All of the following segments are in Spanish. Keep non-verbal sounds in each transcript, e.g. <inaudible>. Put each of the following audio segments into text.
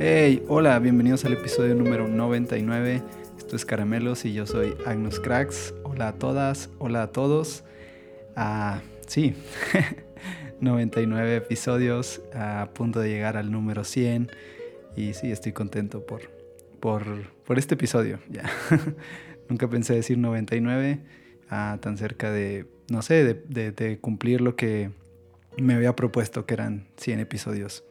Hey, hola, bienvenidos al episodio número 99. Esto es Caramelos y yo soy Agnus Cracks. Hola a todas, hola a todos. Ah, sí, <laughs> 99 episodios a punto de llegar al número 100. Y sí, estoy contento por, por, por este episodio. <laughs> Nunca pensé decir 99, ah, tan cerca de, no sé, de, de cumplir lo que me había propuesto, que eran 100 episodios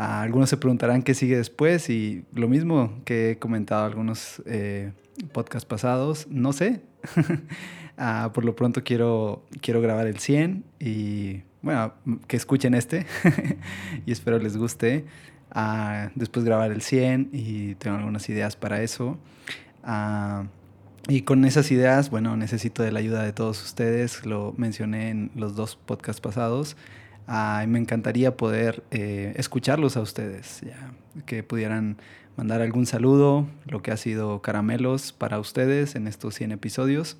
algunos se preguntarán qué sigue después y lo mismo que he comentado algunos eh, podcasts pasados, no sé. <laughs> Ah, por lo pronto quiero, quiero grabar el 100 y bueno, que escuchen este <laughs> y espero les guste. Ah, después grabar el 100 y tengo algunas ideas para eso. Ah, y con esas ideas, bueno, necesito de la ayuda de todos ustedes, lo mencioné en los dos podcasts pasados me encantaría poder eh, escucharlos a ustedes, que pudieran mandar algún saludo, lo que ha sido caramelos para ustedes en estos 100 episodios.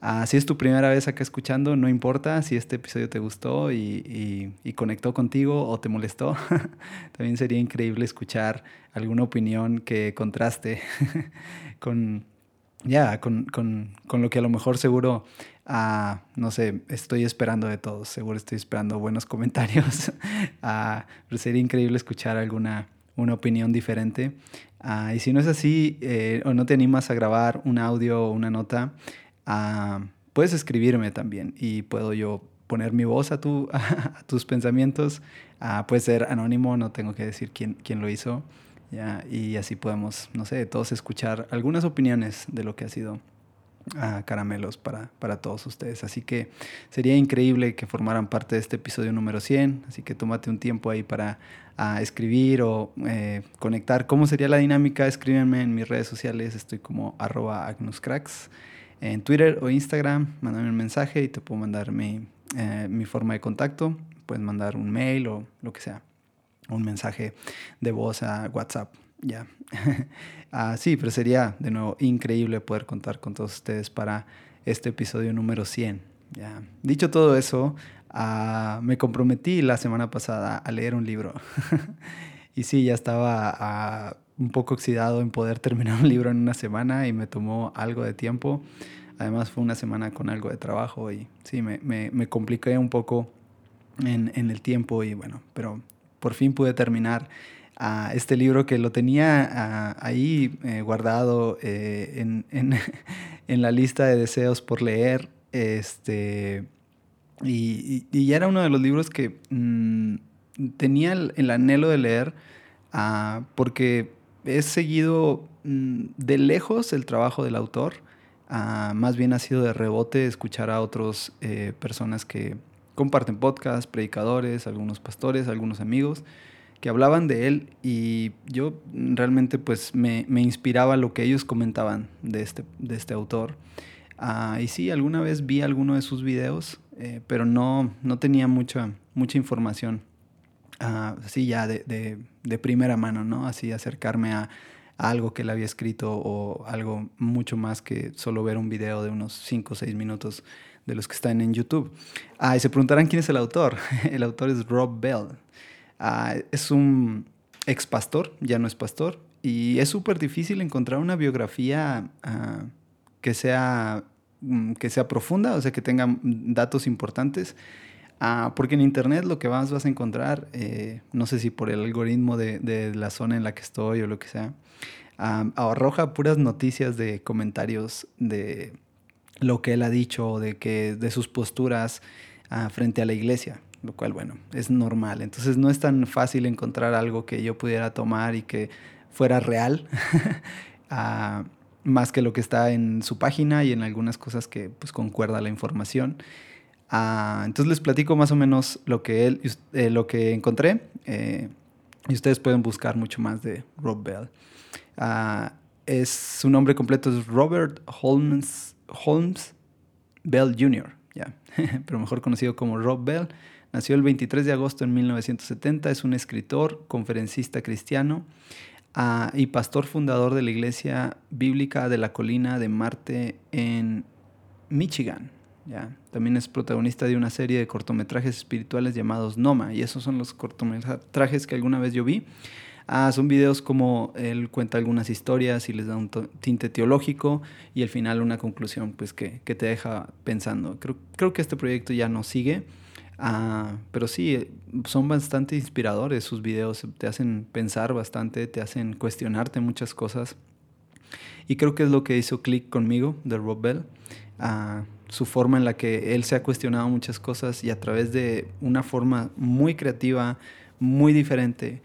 Ah, si es tu primera vez acá escuchando, no importa si este episodio te gustó y, conectó contigo o te molestó. <laughs> También sería increíble escuchar alguna opinión que contraste <laughs> con, ya, con, lo que a lo mejor seguro Ah, no sé, estoy esperando de todos, seguro estoy esperando buenos comentarios. <laughs> Ah, pero sería increíble escuchar alguna una opinión diferente. Ah, y si no es así, eh, o no te animas a grabar un audio o una nota, puedes escribirme también y puedo yo poner mi voz a, tu, <laughs> a tus pensamientos. puede ser anónimo, no tengo que decir quién, quién lo hizo. Y así podemos, no sé, todos escuchar algunas opiniones de lo que ha sido a caramelos para, para, todos ustedes. Así que sería increíble que formaran parte de este episodio número 100. Así que tómate un tiempo ahí para escribir o eh, conectar. ¿Cómo sería la dinámica? Escríbenme en mis redes sociales. Estoy como arroba agnuscracks. En Twitter o Instagram, mándame un mensaje y te puedo mandar mi, eh, mi forma de contacto. Puedes mandar un mail o lo que sea. Un mensaje de voz a WhatsApp. Ya. <laughs> ah, sí, pero sería de nuevo increíble poder contar con todos ustedes para este episodio número 100. Ya. Dicho todo eso, ah, me comprometí la semana pasada a leer un libro. <laughs> y sí, ya estaba ah, un poco oxidado en poder terminar <laughs> un libro en una semana y me tomó algo de tiempo. Además fue una semana con algo de trabajo y sí, me, me, me compliqué un poco en, en el tiempo y bueno, pero por fin pude terminar a este libro que lo tenía ahí eh, guardado eh, en, <laughs> en, la lista de deseos por leer. Este, y, y, era uno de los libros que mm, tenía el, anhelo de leer ah, porque he seguido mm, de lejos el trabajo del autor. Ah, más bien ha sido de rebote escuchar a otras eh, personas que comparten podcasts, predicadores, algunos pastores, algunos amigos que hablaban de él y yo realmente pues me, me inspiraba lo que ellos comentaban de este, de este autor. Ah, y sí, alguna vez vi alguno de sus videos, eh, pero no, no tenía mucha, mucha información. Ah, así ya de, de, de, primera mano, ¿no? Así acercarme a, algo que él había escrito o algo mucho más que solo ver un video de unos 5 o 6 minutos de los que están en YouTube. Ah, y se preguntarán quién es el autor. <laughs> el autor es Rob Bell. Ah, es un ex pastor, ya no es pastor, y es súper difícil encontrar una biografía ah, que, sea, mm, que sea profunda, o sea, que tenga datos importantes. Ah, porque en internet lo que más vas a encontrar, eh, no sé si por el algoritmo de, la zona en la que estoy o lo que sea, arroja puras noticias de comentarios de lo que él ha dicho, de, que, de sus posturas frente a la iglesia lo cual, bueno, es normal. Entonces no es tan fácil encontrar algo que yo pudiera tomar y que fuera real, <laughs> ah, más que lo que está en su página y en algunas cosas que pues concuerda la información. Ah, entonces les platico más o menos lo que, él, eh, lo que encontré eh, y ustedes pueden buscar mucho más de Rob Bell. Ah, es, su nombre completo es Robert Holmes, Holmes Bell Jr., <laughs> pero mejor conocido como Rob Bell. Nació el 23 de agosto de 1970, es un escritor, conferencista cristiano ah, y pastor fundador de la Iglesia Bíblica de la Colina de Marte en Michigan. ¿ya? También es protagonista de una serie de cortometrajes espirituales llamados Noma, y esos son los cortometrajes que alguna vez yo vi. Ah, son videos como él cuenta algunas historias y les da un tinte teológico y al final una conclusión pues que, que te deja pensando. Creo, creo, que este proyecto ya no sigue, ah, pero sí, son bastante inspiradores sus videos, te hacen pensar bastante, te hacen cuestionarte muchas cosas. Y creo que es lo que hizo click conmigo de Rob Bell. Ah, su forma en la que él se ha cuestionado muchas cosas y a través de una forma muy creativa, muy diferente,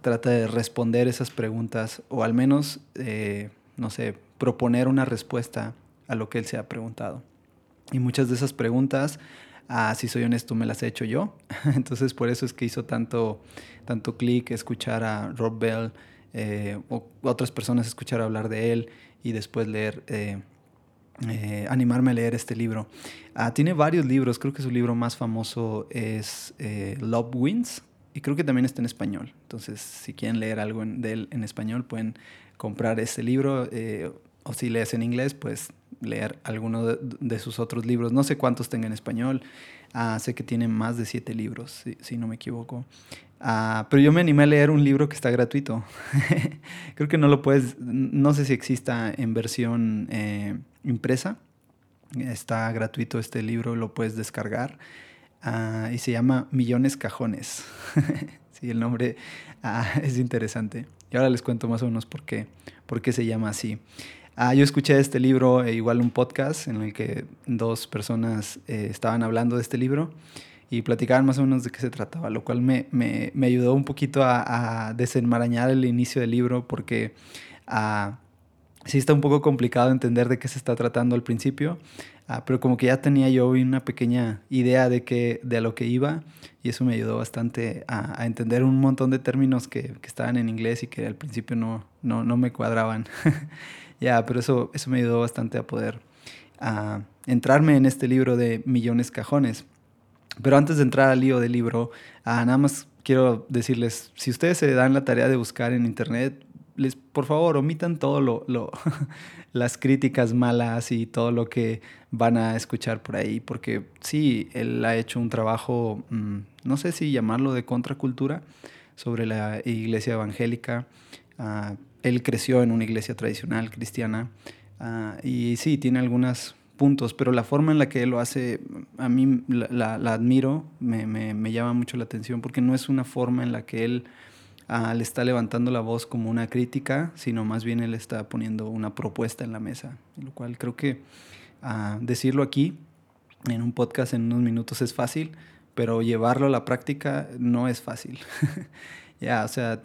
trata de responder esas preguntas o al menos, eh, no sé, proponer una respuesta a lo que él se ha preguntado. Y muchas de esas preguntas, ah, si soy honesto, me las he hecho yo. <laughs> Entonces por eso es que hizo tanto, tanto clic escuchar a Rob Bell eh, o otras personas escuchar hablar de él y después leer, eh, animarme a leer este libro. Ah, tiene varios libros, creo que su libro más famoso es Love Wins, y creo que también está en español. Entonces, si quieren leer algo de él en español, pueden comprar este libro. Eh, o si lees en inglés, pues leer alguno de, sus otros libros. No sé cuántos tenga en español. Ah, sé que tiene más de siete libros, si, no me equivoco. Ah, pero yo me animé a leer un libro que está gratuito. <laughs> creo que no lo puedes, no sé si exista en versión eh, impresa. Está gratuito este libro, lo puedes descargar. Ah, y se llama Millones Cajones. <laughs> sí, el nombre es interesante. Y ahora les cuento más o menos por qué, por qué se llama así. Ah, yo escuché este libro, e igual un podcast en el que dos personas eh, estaban hablando de este libro y platicaban más o menos de qué se trataba, lo cual me, me, me ayudó un poquito a, a, desenmarañar el inicio del libro porque sí está un poco complicado entender de qué se está tratando al principio, Ah, pero como que ya tenía yo una pequeña idea de, que, de a lo que iba y eso me ayudó bastante a, entender un montón de términos que, que, estaban en inglés y que al principio no, no, no me cuadraban. <laughs> ya, pero eso, eso me ayudó bastante a poder a entrarme en este libro de millones cajones. Pero antes de entrar al lío del libro, ah, nada más quiero decirles, si ustedes se dan la tarea de buscar en internet, les, por favor, omitan todo lo, lo <laughs> las críticas malas y todo lo que van a escuchar por ahí, porque sí, él ha hecho un trabajo, mm, no sé si llamarlo de contracultura, sobre la iglesia evangélica. Ah, él creció en una iglesia tradicional cristiana ah, y sí, tiene algunos puntos, pero la forma en la que él lo hace, a mí la, admiro, me, me, llama mucho la atención, porque no es una forma en la que él ah, le está levantando la voz como una crítica, sino más bien él está poniendo una propuesta en la mesa, lo cual creo que decirlo aquí en un podcast en unos minutos es fácil, pero llevarlo a la práctica no es fácil. <laughs> ya, o sea,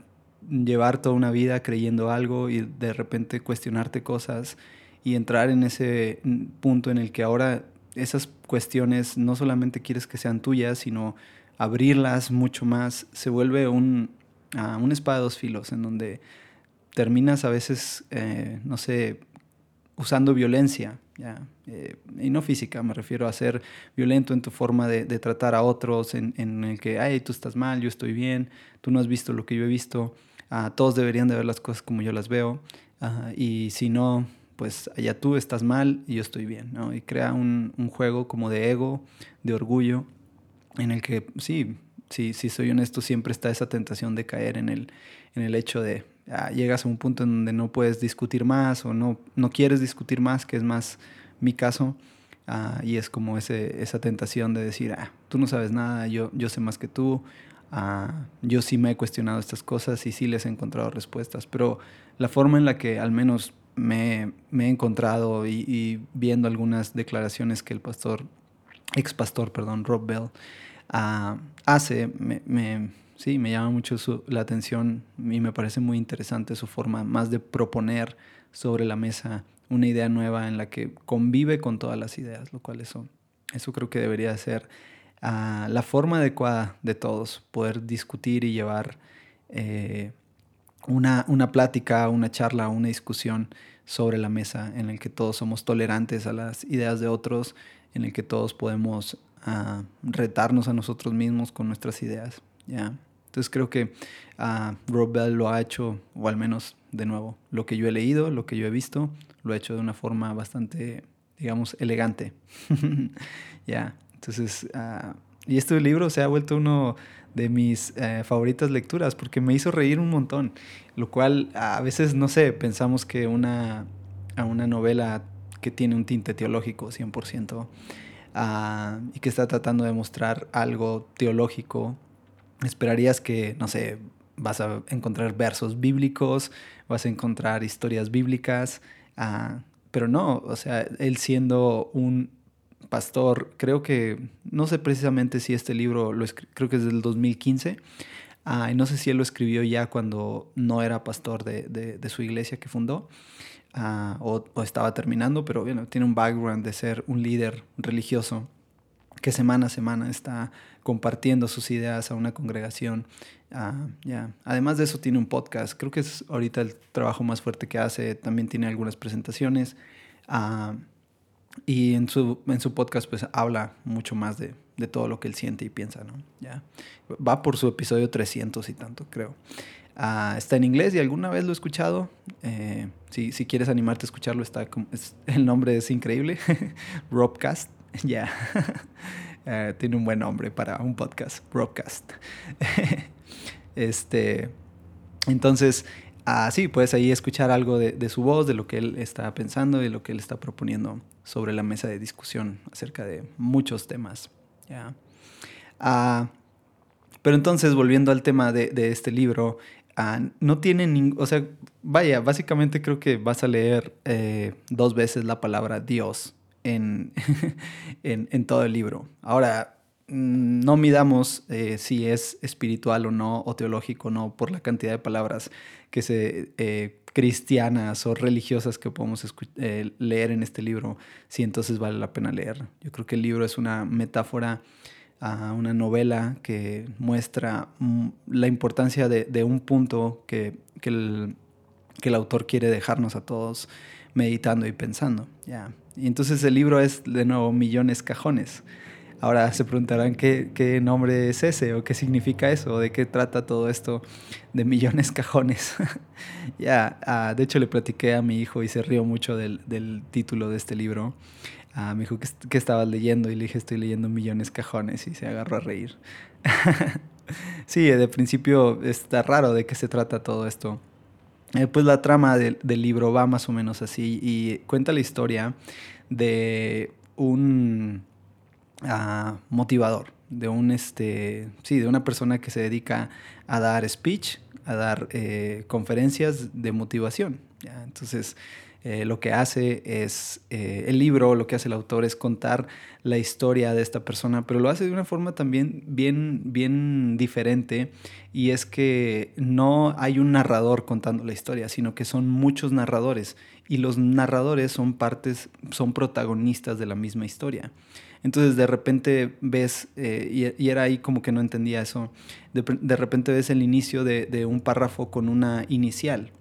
llevar toda una vida creyendo algo y de repente cuestionarte cosas y entrar en ese punto en el que ahora esas cuestiones no solamente quieres que sean tuyas, sino abrirlas mucho más, se vuelve un, uh, espada de dos filos en donde terminas a veces, eh, no sé, usando violencia, ¿ya? Eh, y no física, me refiero a ser violento en tu forma de, tratar a otros, en, en, el que, ay, tú estás mal, yo estoy bien, tú no has visto lo que yo he visto, uh, todos deberían de ver las cosas como yo las veo, uh, y si no, pues allá tú estás mal y yo estoy bien. Y crea un, juego como de ego, de orgullo, en el que sí, sí, sí soy honesto, siempre está esa tentación de caer en el, en el hecho de, Ah, llegas a un punto en donde no puedes discutir más o no, no quieres discutir más, que es más mi caso. Ah, y es como ese, esa tentación de decir, tú no sabes nada, yo, yo sé más que tú, yo sí me he cuestionado estas cosas y sí les he encontrado respuestas, pero la forma en la que al menos me, me he encontrado y, viendo algunas declaraciones que el pastor, ex pastor, perdón, Rob Bell, hace, me, me sí, me llama mucho la atención y me parece muy interesante su forma más de proponer sobre la mesa una idea nueva en la que convive con todas las ideas, lo cual eso, eso creo que debería ser ah, la forma adecuada de todos, poder discutir y llevar eh, una, una plática, una charla, una discusión sobre la mesa en el que todos somos tolerantes a las ideas de otros, en el que todos podemos ah, retarnos a nosotros mismos con nuestras ideas. ¿ya? Entonces creo que uh, Rob Bell lo ha hecho, o al menos de nuevo, lo que yo he leído, lo que yo he visto, lo ha hecho de una forma bastante, digamos, elegante. <laughs> ya, entonces ah, y este libro se ha vuelto uno de mis eh, favoritas lecturas porque me hizo reír un montón, lo cual a veces, no sé, pensamos que una, una novela que tiene un tinte teológico 100% ah, y que está tratando de mostrar algo teológico, esperarías que, no sé, vas a encontrar versos bíblicos, vas a encontrar historias bíblicas, ah, pero no, o sea, él siendo un pastor, creo que, no sé precisamente si este libro, lo creo que es del 2015, ah, y no sé si él lo escribió ya cuando no era pastor de, su iglesia que fundó, ah, o, estaba terminando, pero bueno, tiene un background de ser un líder religioso que semana a semana está compartiendo sus ideas a una congregación. Ah, ya. Además de eso tiene un podcast, creo que es ahorita el trabajo más fuerte que hace, también tiene algunas presentaciones. Y en su, en su podcast pues habla mucho más de, de, todo lo que él siente y piensa, ¿no? Ya. Va por su episodio 300 y tanto, creo. Ah, está en inglés y alguna vez lo he escuchado. Eh, si, si, quieres animarte a escucharlo, está el nombre es increíble. <laughs> Robcast. <laughs> Ya. <laughs> Eh, tiene un buen nombre para un podcast. Robcast. este. Entonces, Ah, sí, puedes ahí escuchar algo de, su voz, de lo que él está pensando y de lo que él está proponiendo sobre la mesa de discusión acerca de muchos temas. Ah, pero entonces, volviendo al tema de, este libro, ah, no tiene ningún, o sea, vaya, básicamente creo que vas a leer eh, dos veces la palabra Dios en, <laughs> en todo el libro. Ahora, no midamos eh, si es espiritual o no, o teológico o no, por la cantidad de palabras que se, eh, cristianas o religiosas que podemos eh, leer en este libro, si entonces vale la pena leer. Yo creo que el libro es una metáfora, a una novela que muestra mm, la importancia de, un punto que, el, autor quiere dejarnos a todos meditando y pensando. Y entonces el libro es de nuevo millones cajones. Ahora se preguntarán qué, nombre es ese o qué significa eso o de qué trata todo esto de millones <laughs> cajones. <laughs> ya, ah, de hecho le platiqué a mi hijo y se rió mucho del, título de este libro. Uh, me dijo que, que estaba leyendo y le dije estoy leyendo millones cajones y se agarró a reír. <laughs> sí, de principio está raro de qué se trata todo esto. Eh, pues la trama del libro va más o menos así y cuenta la historia de un motivador, de un este, sí, de una persona que se dedica a dar speech, a dar eh, conferencias de motivación. Entonces, eh, lo que hace es, eh, el libro, lo que hace el autor es contar la historia de esta persona, pero lo hace de una forma también bien, bien diferente y es que no hay un narrador contando la historia, sino que son muchos narradores y los narradores son partes, son protagonistas de la misma historia. Entonces de repente ves, eh, y, era ahí como que no entendía eso, de, repente ves el inicio de, un párrafo con una inicial.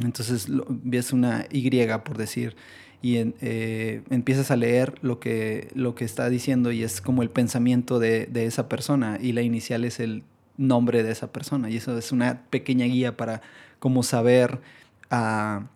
Entonces ves una Y, por decir, y eh, empiezas a leer lo que, lo que está diciendo y es como el pensamiento de, esa persona y la inicial es el nombre de esa persona y eso es una pequeña guía para como saber a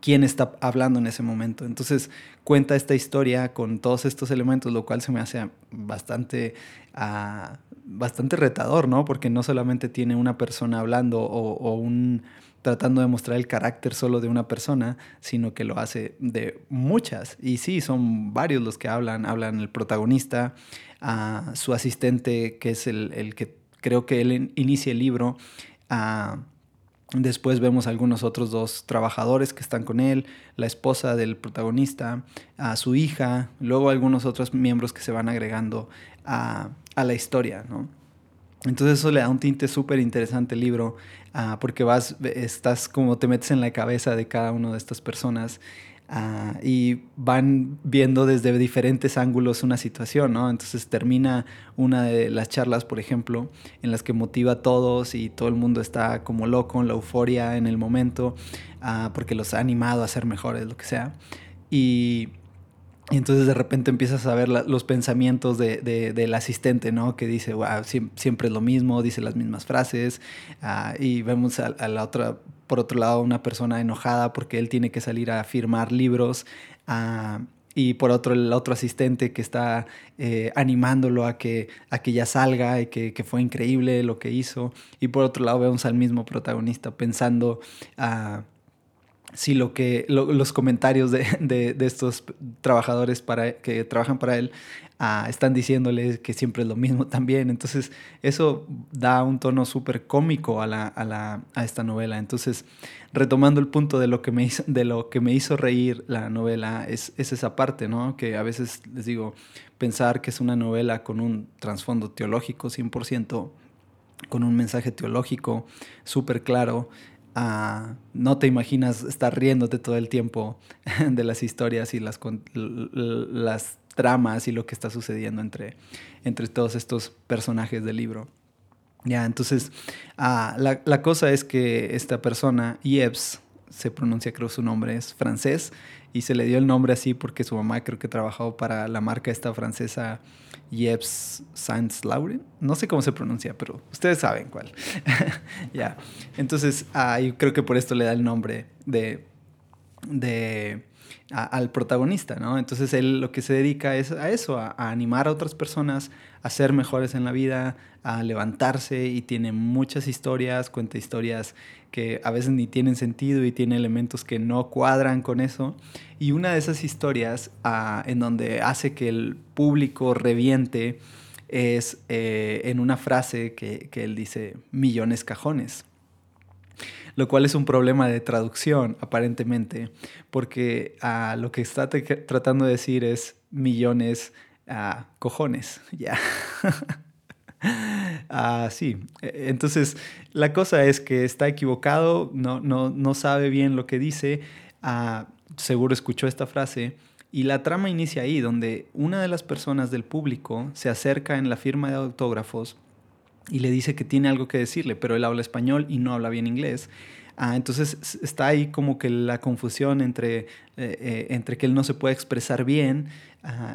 quién está hablando en ese momento. Entonces cuenta esta historia con todos estos elementos, lo cual se me hace bastante, uh, bastante retador, ¿no? Porque no solamente tiene una persona hablando o, un tratando de mostrar el carácter solo de una persona, sino que lo hace de muchas. Y sí, son varios los que hablan. Hablan el protagonista, a su asistente, que es el, el, que creo que él inicia el libro, a Después vemos algunos otros dos trabajadores que están con él, la esposa del protagonista, a su hija, luego algunos otros miembros que se van agregando a, la historia, ¿no? Entonces eso le da un tinte súper interesante al libro, ah, porque vas, estás como te metes en la cabeza de cada una de estas personas Ah, y van viendo desde diferentes ángulos una situación, ¿no? Entonces termina una de las charlas, por ejemplo, en las que motiva a todos y todo el mundo está como loco en la euforia en el momento, uh, porque los ha animado a ser mejores, lo que sea. Y y entonces de repente empiezas a ver los pensamientos de, del asistente, ¿no? Que dice, wow, siempre es lo mismo, dice las mismas frases. Ah, y vemos a, la otra, por otro lado, una persona enojada porque él tiene que salir a firmar libros. Ah, y por otro el otro asistente que está eh, animándolo a que, a que ya salga y que, que, fue increíble lo que hizo. Y por otro lado vemos al mismo protagonista pensando a si lo que los comentarios de, de, estos trabajadores para, que trabajan para él ah, están diciéndole que siempre es lo mismo también. Entonces eso da un tono súper cómico a, la, a, la, a, esta novela. Entonces, retomando el punto de lo que me hizo, de lo que me hizo reír la novela, es, es esa parte, ¿no? Que a veces les digo, pensar que es una novela con un trasfondo teológico 100%, con un mensaje teológico súper claro, no te imaginas estar riéndote todo el tiempo <laughs> de las historias y las, las tramas y lo que está sucediendo entre, entre todos estos personajes del libro. Ya, entonces, ah, la, la, cosa es que esta persona, Yves, se pronuncia, creo su nombre es francés, y se le dio el nombre así porque su mamá creo que trabajó para la marca esta francesa Yves Saint Laurent. No sé cómo se pronuncia, pero ustedes saben cuál. <laughs> ya. Entonces, yo creo que por esto le da el nombre de, de al protagonista, ¿no? Entonces él lo que se dedica es a eso, a, animar a otras personas a ser mejores en la vida, a levantarse y tiene muchas historias, cuenta historias que a veces ni tienen sentido y tiene elementos que no cuadran con eso. Y una de esas historias ah, en donde hace que el público reviente es eh, en una frase que, que él dice, millones cajones lo cual es un problema de traducción aparentemente, porque uh, lo que está tratando de decir es millones uh, cojones, <laughs> ya. <laughs> Ah, sí, e, entonces la cosa es que está equivocado, no, no, no sabe bien lo que dice, seguro escuchó esta frase. Y la trama inicia ahí, donde una de las personas del público se acerca en la firma de autógrafos y le dice que tiene algo que decirle, pero él habla español y no habla bien inglés. Ah, entonces está ahí como que la confusión entre, eh, eh, entre que él no se puede expresar bien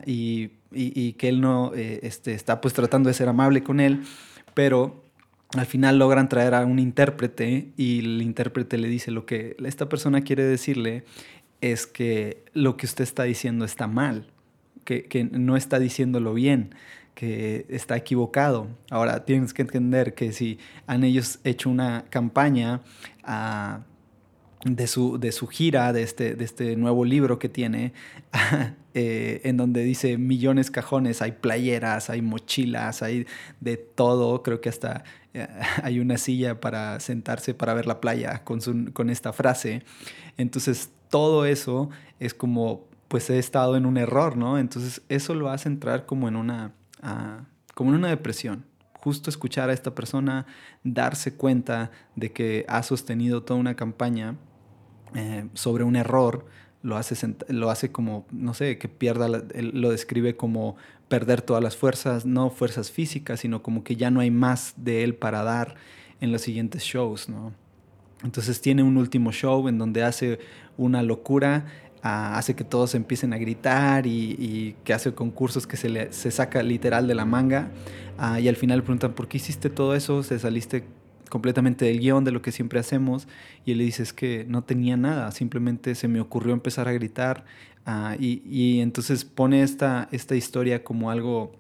y, y, que él no eh, este, está pues tratando de ser amable con él, pero al final logran traer a un intérprete y el intérprete le dice lo que esta persona quiere decirle es que lo que usted está diciendo está mal, que, no está diciéndolo bien que está equivocado. Ahora tienes que entender que si han ellos hecho una campaña ah, de, su, de su gira, de este, de este nuevo libro que tiene, <laughs> eh, en donde dice millones cajones, hay playeras, hay mochilas, hay de todo, creo que hasta eh, <laughs> hay una silla para sentarse para ver la playa con, con esta frase. Entonces todo eso es como pues he estado en un error, ¿no? Entonces eso lo hace entrar como en una como en una depresión. Justo escuchar a esta persona darse cuenta de que ha sostenido toda una campaña eh, sobre un error, lo hace, lo hace como, no sé, que pierda, lo describe como perder todas las fuerzas, no fuerzas físicas, sino como que ya no hay más de él para dar en los siguientes shows, ¿no? Entonces tiene un último show en donde hace una locura hace que todos empiecen a gritar y, que hace concursos que se, le, se saca literal de la manga. Ah, y al final preguntan, ¿por qué hiciste todo eso? Se saliste completamente del guion de lo que siempre hacemos. Y él le dice, es que no tenía nada, simplemente se me ocurrió empezar a gritar. Ah, y, entonces pone esta, esta historia como algo,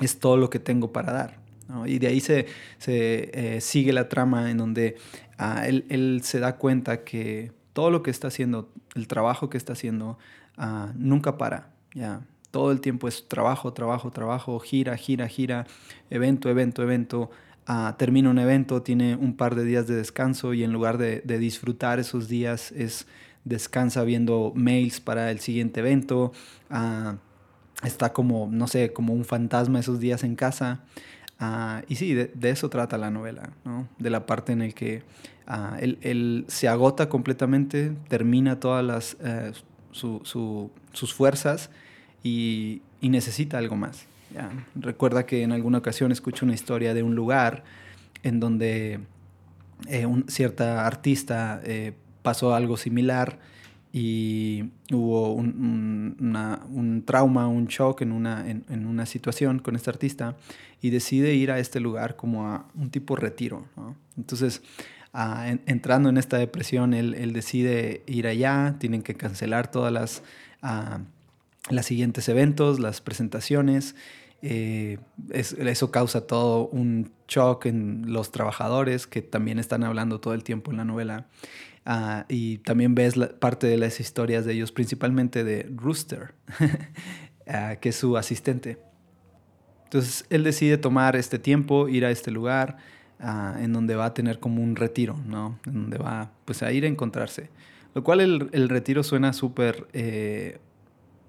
es todo lo que tengo para dar. Y de ahí se, se eh, sigue la trama en donde ah, él, él se da cuenta que todo lo que está haciendo, el trabajo que está haciendo, ah, nunca para. ¿ya? Todo el tiempo es trabajo, trabajo, trabajo, gira, gira, gira, evento, evento, evento. Ah, termina un evento, tiene un par de días de descanso y en lugar de, disfrutar esos días es descansa viendo mails para el siguiente evento. Ah, está como, no sé, como un fantasma esos días en casa. y sí, de, eso trata la novela, ¿no? de la parte en el que él, se agota completamente, termina todas las, eh, sus fuerzas y, necesita algo más. Recuerda que en alguna ocasión escucho una historia de un lugar en donde eh, un, cierta artista eh, pasó algo similar y hubo un, trauma, un shock en una, en, una situación con este artista y decide ir a este lugar como a un tipo retiro. Entonces, entrando en esta depresión, él, decide ir allá, tienen que cancelar todas las, los siguientes eventos, las presentaciones. Eh, eso causa todo un shock en los trabajadores que también están hablando todo el tiempo en la novela. Ah, y también ves parte de las historias de ellos, principalmente de Rooster, <laughs> ah, que es su asistente. Entonces él decide tomar este tiempo, ir a este lugar, ah, en donde va a tener como un retiro, ¿no? En donde va pues a ir a encontrarse. Lo cual el, retiro suena súper eh,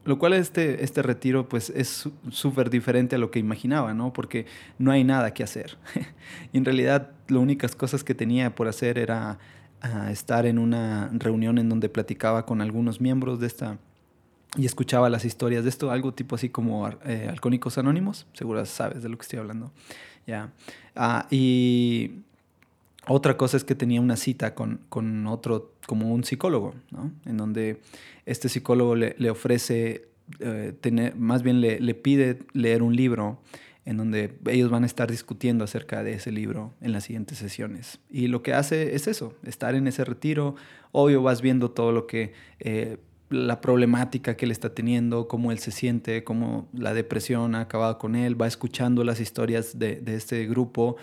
lo cual este, este retiro pues es súper diferente a lo que imaginaba, ¿no? Porque no hay nada que hacer. <laughs> y en realidad las únicas cosas que tenía por hacer era ah, estar en una reunión en donde platicaba con algunos miembros de esta y escuchaba las historias de esto, algo tipo así como eh, Alcohólicos Anónimos, seguro sabes de lo que estoy hablando. Ya. Ah, y otra cosa es que tenía una cita con, con otro, como un psicólogo, ¿no? En donde este psicólogo le, le ofrece, eh, tener, más bien le, le, pide leer un libro en donde ellos van a estar discutiendo acerca de ese libro en las siguientes sesiones. Y lo que hace es eso, estar en ese retiro. Obvio vas viendo todo lo que... Eh, la problemática que él está teniendo, cómo él se siente, cómo la depresión ha acabado con él, va escuchando las historias de, de este grupo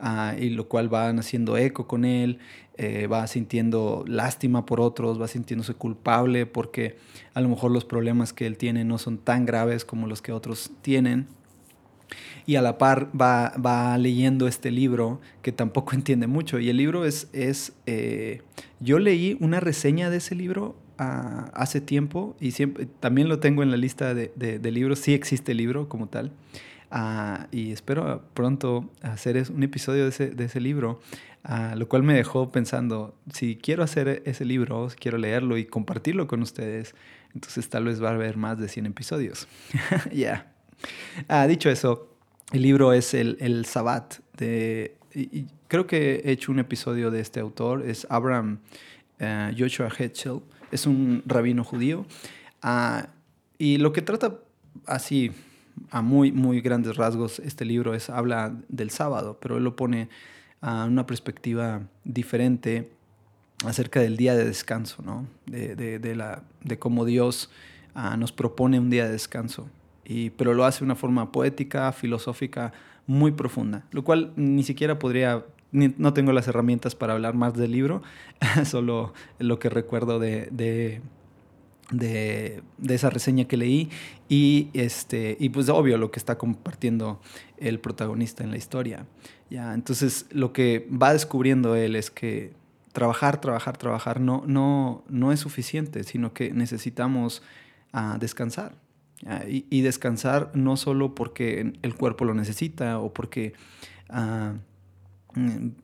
Ah, y lo cual van haciendo eco con él, eh, va sintiendo lástima por otros, va sintiéndose culpable porque a lo mejor los problemas que él tiene no son tan graves como los que otros tienen. Y a la par va, va leyendo este libro que tampoco <laughs> entiende mucho. Y el libro es, es eh, yo leí una reseña de ese libro ah, hace tiempo y siempre, también lo tengo en la lista de, de, de libros, sí existe el libro como tal. Ah, y espero pronto hacer un episodio de ese, de ese libro, ah, lo cual me dejó pensando, si quiero hacer ese libro, si quiero leerlo y compartirlo con ustedes, entonces tal vez va a haber más de 100 episodios. <laughs> Ya. Ah, dicho eso, el libro es el, el Sabbat de... Creo que he hecho un episodio de este autor, es Abraham Joshua Hetchel, es un rabino judío. y lo que trata así a muy, muy grandes rasgos, este libro es, habla del sábado, pero él lo pone a una perspectiva diferente acerca del día de descanso, ¿no? de, de, la, de cómo Dios ah, nos propone un día de descanso, y, pero lo hace de una forma poética, filosófica, muy profunda, lo cual ni siquiera podría, no tengo las herramientas para hablar más del libro, <laughs> solo lo que recuerdo de, de, esa reseña que leí y, este, y pues obvio lo que está compartiendo el protagonista en la historia. ¿ya? Entonces lo que va descubriendo él es que trabajar, trabajar, trabajar no, no, no es suficiente, sino que necesitamos uh, descansar. Y, y, descansar no solo porque el cuerpo lo necesita o porque... Uh,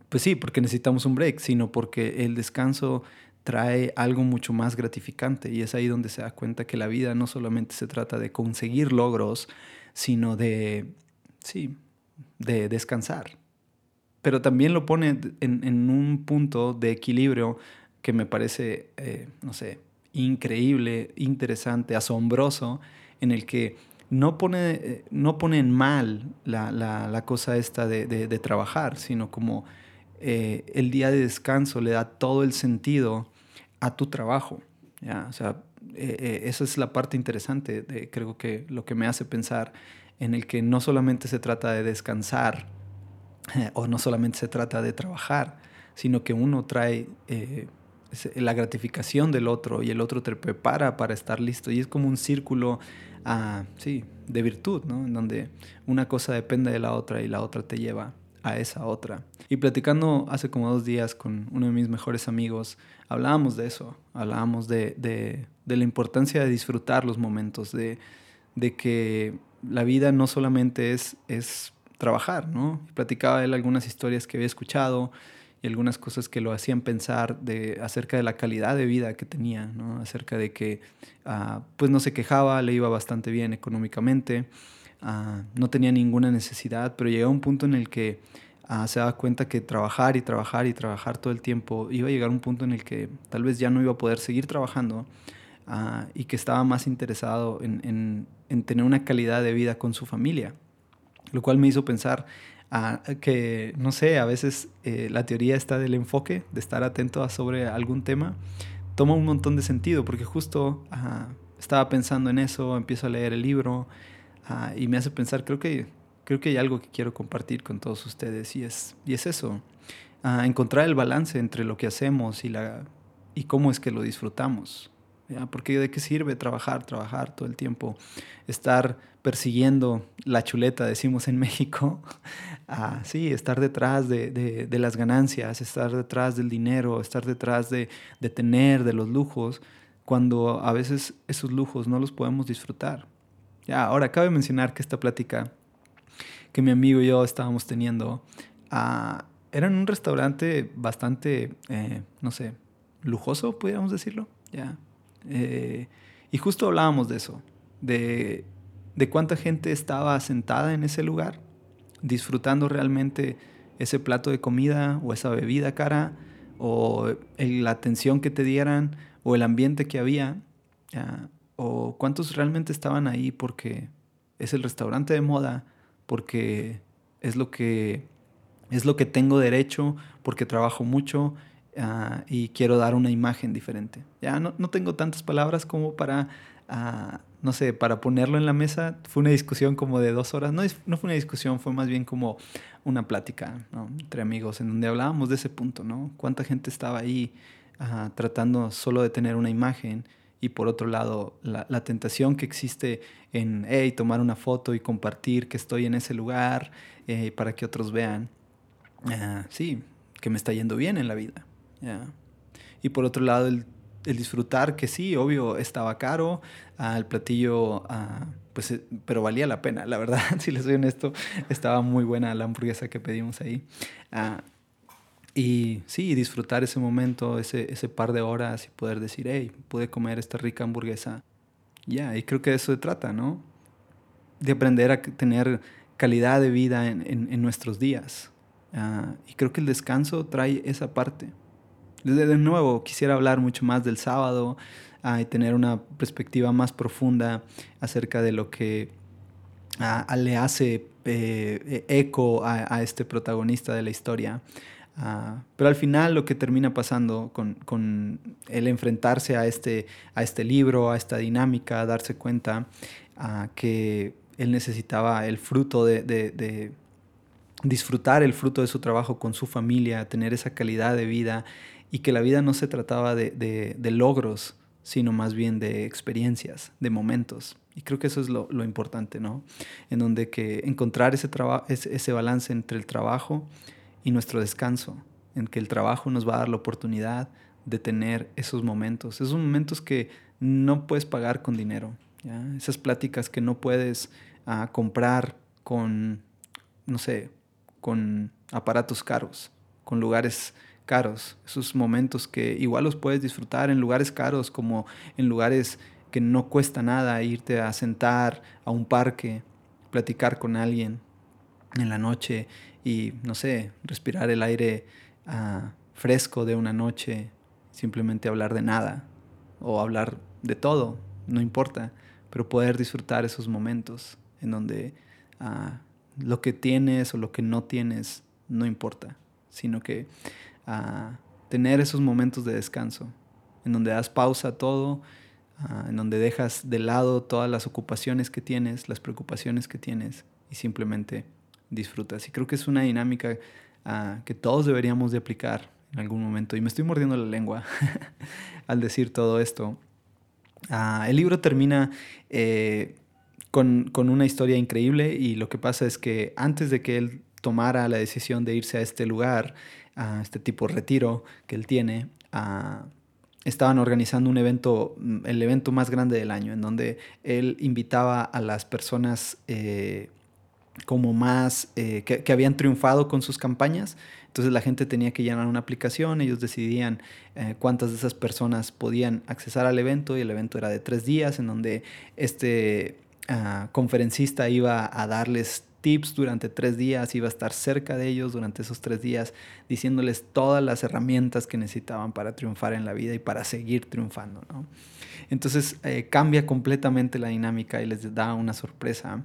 pues sí, porque necesitamos un break, sino porque el descanso trae algo mucho más gratificante y es ahí donde se da cuenta que la vida no solamente se trata de conseguir logros, sino de, sí, de descansar. Pero también lo pone en, un punto de equilibrio que me parece, eh, no sé, increíble, interesante, asombroso, en el que no pone, eh, no pone en mal la, la, cosa esta de, de, trabajar, sino como eh, el día de descanso le da todo el sentido a tu trabajo. ¿ya? O sea, eh, eh, esa es la parte interesante, de, creo que lo que me hace pensar en el que no solamente se trata de descansar o no solamente se trata de trabajar, sino que uno trae la gratificación del otro y el otro te prepara para estar listo. Y es como un círculo ah, sí, de virtud, ¿no? en donde una cosa depende de la otra y la otra te lleva a esa otra. Y platicando hace como dos días con uno de mis mejores amigos, hablábamos de eso, hablábamos de, de, la importancia de disfrutar los momentos, de, de, que la vida no solamente es, es trabajar, ¿no? platicaba él algunas historias que había escuchado y algunas cosas que lo hacían pensar de, acerca de la calidad de vida que tenía, ¿no? acerca de que uh, pues no se quejaba, le iba bastante bien económicamente, Ah, no tenía ninguna necesidad, pero llegó a un punto en el que ah, se daba cuenta que trabajar y trabajar y trabajar todo el tiempo iba a llegar a un punto en el que tal vez ya no iba a poder seguir trabajando ah, y que estaba más interesado en, tener una calidad de vida con su familia, lo cual me hizo pensar que, no sé, a veces eh, la teoría está del enfoque, de estar atento a sobre algún tema, toma un montón de sentido, porque justo estaba pensando en eso, empiezo a leer el libro ah, y me hace pensar, creo que, creo que hay algo que quiero compartir con todos ustedes y es, y es eso, ah, encontrar el balance entre lo que hacemos y, la, y cómo es que lo disfrutamos. Porque de qué sirve trabajar, trabajar todo el tiempo, estar persiguiendo la chuleta, decimos en <laughs> México, ah, sí, estar detrás de, de, las ganancias, estar detrás del dinero, estar detrás de, de tener, de los lujos, cuando a veces esos lujos no los podemos disfrutar. Ya, ahora cabe mencionar que esta plática que mi amigo y yo estábamos teniendo ah, era en un restaurante bastante, eh, no sé, lujoso, podríamos decirlo. Ya, eh, y justo hablábamos de eso, de, cuánta gente estaba sentada en ese lugar, disfrutando realmente ese plato de comida o esa bebida cara, o la atención que te dieran, o el ambiente que había, o cuántos realmente estaban ahí porque es el restaurante de moda, porque es lo que, es lo que tengo derecho, porque trabajo mucho Ah, y quiero dar una imagen diferente. Ya no, no tengo tantas palabras como para, ah, no sé, para ponerlo en la mesa. Fue una discusión como de dos horas. No, no fue una discusión, fue más bien como una plática entre amigos en donde hablábamos de ese punto, ¿no? Cuánta gente estaba ahí ah, tratando solo de tener una imagen y por otro lado la, la, tentación que existe en hey, tomar una foto y compartir que estoy en ese lugar eh, para que otros vean, sí, que me está yendo bien en la vida. Y por otro lado, el, disfrutar, que sí, obvio, estaba caro, uh, el platillo, ah, pues, eh, pero valía la pena, la verdad, <laughs> si les soy honesto, estaba muy buena la hamburguesa que pedimos ahí. Ah, y sí, disfrutar ese momento, ese, ese par de horas y poder decir, hey, pude comer esta rica hamburguesa. Ya, y creo que de eso se trata, ¿no? De aprender a tener calidad de vida en, en, nuestros días. y creo que el descanso trae esa parte. De nuevo, quisiera hablar mucho más del sábado ah, y tener una perspectiva más profunda acerca de lo que ah, le hace eh, eco a, este protagonista de la historia. Ah, pero al final lo que termina pasando con, con, el enfrentarse a este, a este libro, a esta dinámica, darse cuenta que él necesitaba el fruto de, de disfrutar el fruto de su trabajo con su familia, tener esa calidad de vida y que la vida no se trataba de, logros, sino más bien de experiencias, de momentos. Y creo que eso es lo, importante, ¿no? En donde que encontrar ese, ese, ese balance entre el trabajo y nuestro descanso, en que el trabajo nos va a dar la oportunidad de tener esos momentos, esos momentos que no puedes pagar con dinero, esas pláticas que no puedes ah, comprar con, no sé, con aparatos caros, con lugares caros, esos momentos que igual los puedes disfrutar en lugares caros como en lugares que no cuesta nada irte a sentar a un parque, platicar con alguien en la noche y, no sé, respirar el aire ah, fresco de una noche, simplemente hablar de nada o hablar de todo, no importa, pero poder disfrutar esos momentos en donde ah, lo que tienes o lo que no tienes no importa, sino que a tener esos momentos de descanso, en donde das pausa a todo, en donde dejas de lado todas las ocupaciones que tienes, las preocupaciones que tienes y simplemente disfrutas. Y creo que es una dinámica que todos deberíamos de aplicar en algún momento. Y me estoy mordiendo la lengua <laughs> al decir todo esto. el libro termina eh, con, con, una historia increíble y lo que pasa es que antes de que él tomara la decisión de irse a este lugar, a este tipo de retiro que él tiene, estaban organizando un evento, mm, el evento más grande del año, en donde él invitaba a las personas eh, como más, eh, que, habían triunfado con sus campañas. Entonces la gente tenía que llenar una aplicación, ellos decidían eh, cuántas de esas personas podían accesar al evento y el evento era de tres días, en donde este ah, conferencista iba a darles tips durante tres días, iba a estar cerca de ellos durante esos tres días, diciéndoles todas las herramientas que necesitaban para triunfar en la vida y para seguir triunfando. ¿no? Entonces eh, cambia completamente la dinámica y les da una sorpresa.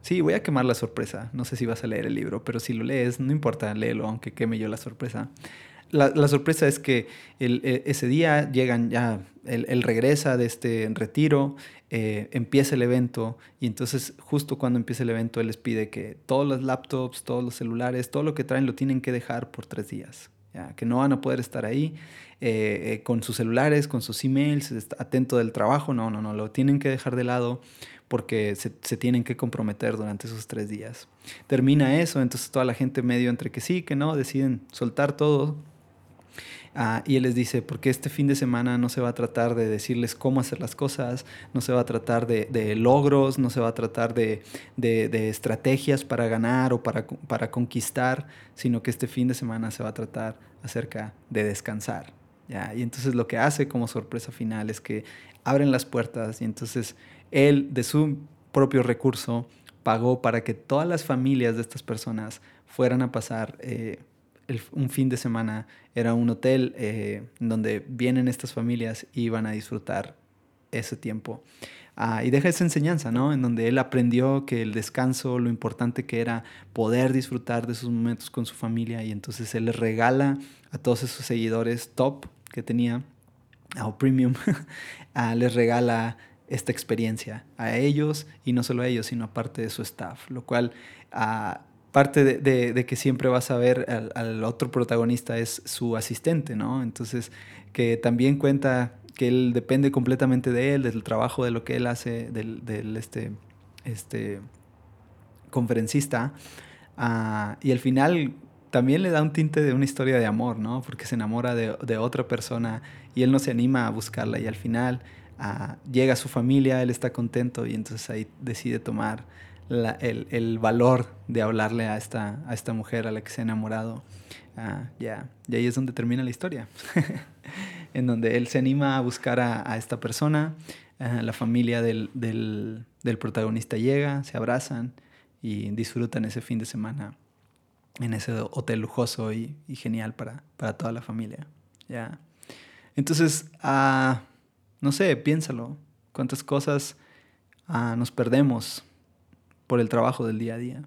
sí, voy a quemar la sorpresa. No sé si vas a leer el libro, pero si lo lees, no importa, léelo, aunque queme yo la sorpresa. la, sorpresa es que e, ese día llegan ya, él, regresa de este retiro, eh, empieza el evento y entonces justo cuando empieza el evento él les pide que todos los laptops, todos los celulares, todo lo que traen lo tienen que dejar por tres días, ¿ya? que no van a poder estar ahí eh, eh, con sus celulares, con sus emails, atento del trabajo, no, no, no, lo tienen que dejar de lado porque se, se, tienen que comprometer durante esos tres días. Termina eso, entonces toda la gente medio entre que sí, que no, deciden soltar todo. Ah, y él les dice, porque este fin de semana no se va a tratar de decirles cómo hacer las cosas, no se va a tratar de, logros, no se va a tratar de, de, de estrategias para ganar o para, para conquistar, sino que este fin de semana se va a tratar acerca de descansar. ¿ya? Y entonces lo que hace como sorpresa final es que abren las puertas y entonces él de su propio recurso pagó para que todas las familias de estas personas fueran a pasar eh, un fin de semana. Era un hotel eh, donde vienen estas familias y van a disfrutar ese tiempo. Ah, y deja esa enseñanza, ¿no? En donde él aprendió que el descanso, lo importante que era poder disfrutar de esos momentos con su familia y entonces él les regala a todos esos seguidores top que tenía, o premium, <laughs> ah, les regala esta experiencia a ellos y no solo a ellos, sino a parte de su staff, lo cual uh, parte de, que siempre vas a ver al, otro protagonista es su asistente, ¿no? Entonces, que también cuenta que él depende completamente de él, del trabajo, de lo que él hace, del, este, este conferencista, uh, y al final también le da un tinte de una historia de amor, ¿no? Porque se enamora de, de otra persona y él no se anima a buscarla y al final llega a su familia, él está contento y entonces ahí decide tomar el, valor de hablarle a esta, a esta mujer a la que se ha enamorado. Ah, ya, y ahí es donde termina la historia, <laughs> en donde él se anima a buscar a, esta persona, ah, la familia del, protagonista llega, se abrazan y disfrutan ese fin de semana en ese hotel lujoso y, genial para, para, toda la familia. Entonces, uh, no sé, piénsalo. ¿Cuántas cosas nos perdemos por el trabajo del día a día?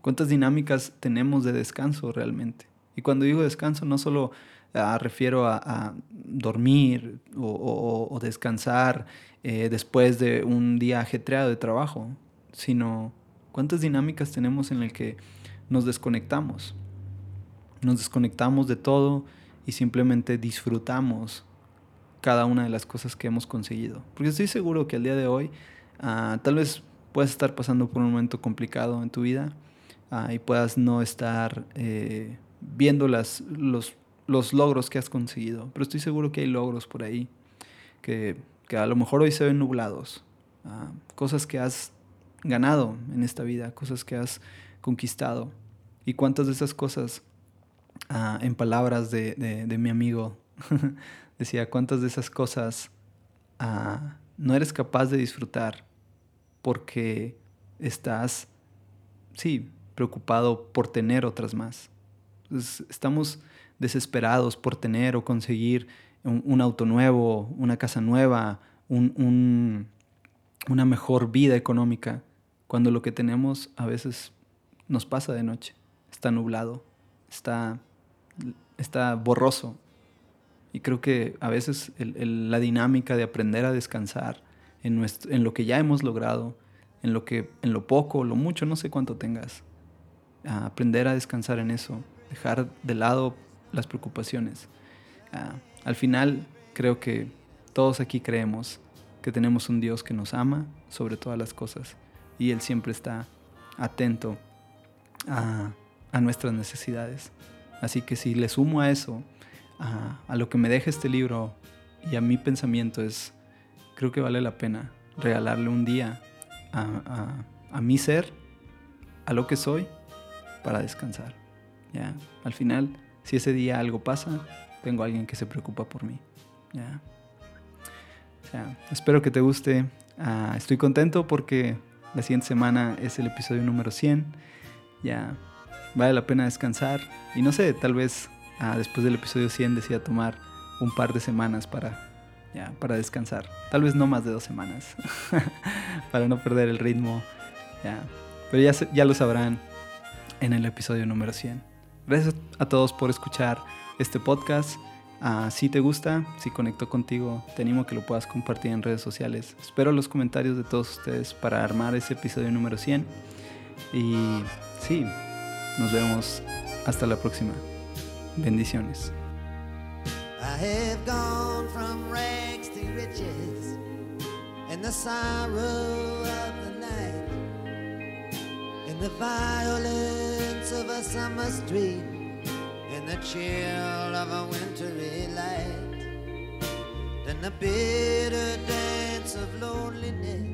¿Cuántas dinámicas tenemos de descanso realmente? Y cuando digo descanso no solo ah, refiero a, dormir o, descansar eh, después de un día ajetreado de trabajo, sino cuántas dinámicas tenemos en el que nos desconectamos. Nos desconectamos de todo y simplemente disfrutamos cada una de las cosas que hemos conseguido. Porque estoy seguro que al día de hoy ah, tal vez puedas estar pasando por un momento complicado en tu vida ah, y puedas no estar eh, viendo las, los, los, logros que has conseguido. Pero estoy seguro que hay logros por ahí que, que a lo mejor hoy se ven nublados. Ah, cosas que has ganado en esta vida, cosas que has conquistado. Y cuántas de esas cosas, en palabras de, de, mi amigo <laughs> Decía, ¿cuántas de esas cosas ah, no eres capaz de disfrutar porque estás, sí, preocupado por tener otras más? estamos desesperados por tener o conseguir un, auto nuevo, una casa nueva, una mejor vida económica, cuando lo que tenemos a veces nos pasa de noche, está nublado, está, está borroso, y creo que a veces la dinámica de aprender a descansar en, lo que ya hemos logrado, en lo, que, en lo poco, lo mucho, no sé cuánto tengas, aprender a descansar en eso, dejar de lado las preocupaciones. al final creo que todos aquí creemos que tenemos un Dios que nos ama sobre todas las cosas y Él siempre está atento a, a nuestras necesidades. Así que si le sumo a eso, a, lo que me deja este libro y a mi pensamiento es, creo que vale la pena regalarle un día a, a, mi ser, a lo que soy, para descansar. ¿ya? Al final, si ese día algo pasa, tengo a alguien que se preocupa por mí. ¿ya? espero que te guste. Ah, estoy contento porque la siguiente semana es el episodio número 100. Ya vale la pena descansar. Y no sé, tal vez Ah, después del episodio 100 decía tomar un par de semanas para, ya, para descansar. Tal vez no más de dos semanas, <laughs> para no perder el ritmo. Ya. Pero ya, ya lo sabrán en el episodio número 100. Gracias a todos por escuchar este podcast. Ah, si te gusta, si conectó contigo, te animo a que lo puedas compartir en redes sociales. Espero los comentarios de todos ustedes para armar ese episodio número 100. Y sí, nos vemos hasta la próxima. Bendiciones. I have gone from rags to riches and the sorrow of the night in the violence of a summer street in the chill of a wintry light then the bitter dance of loneliness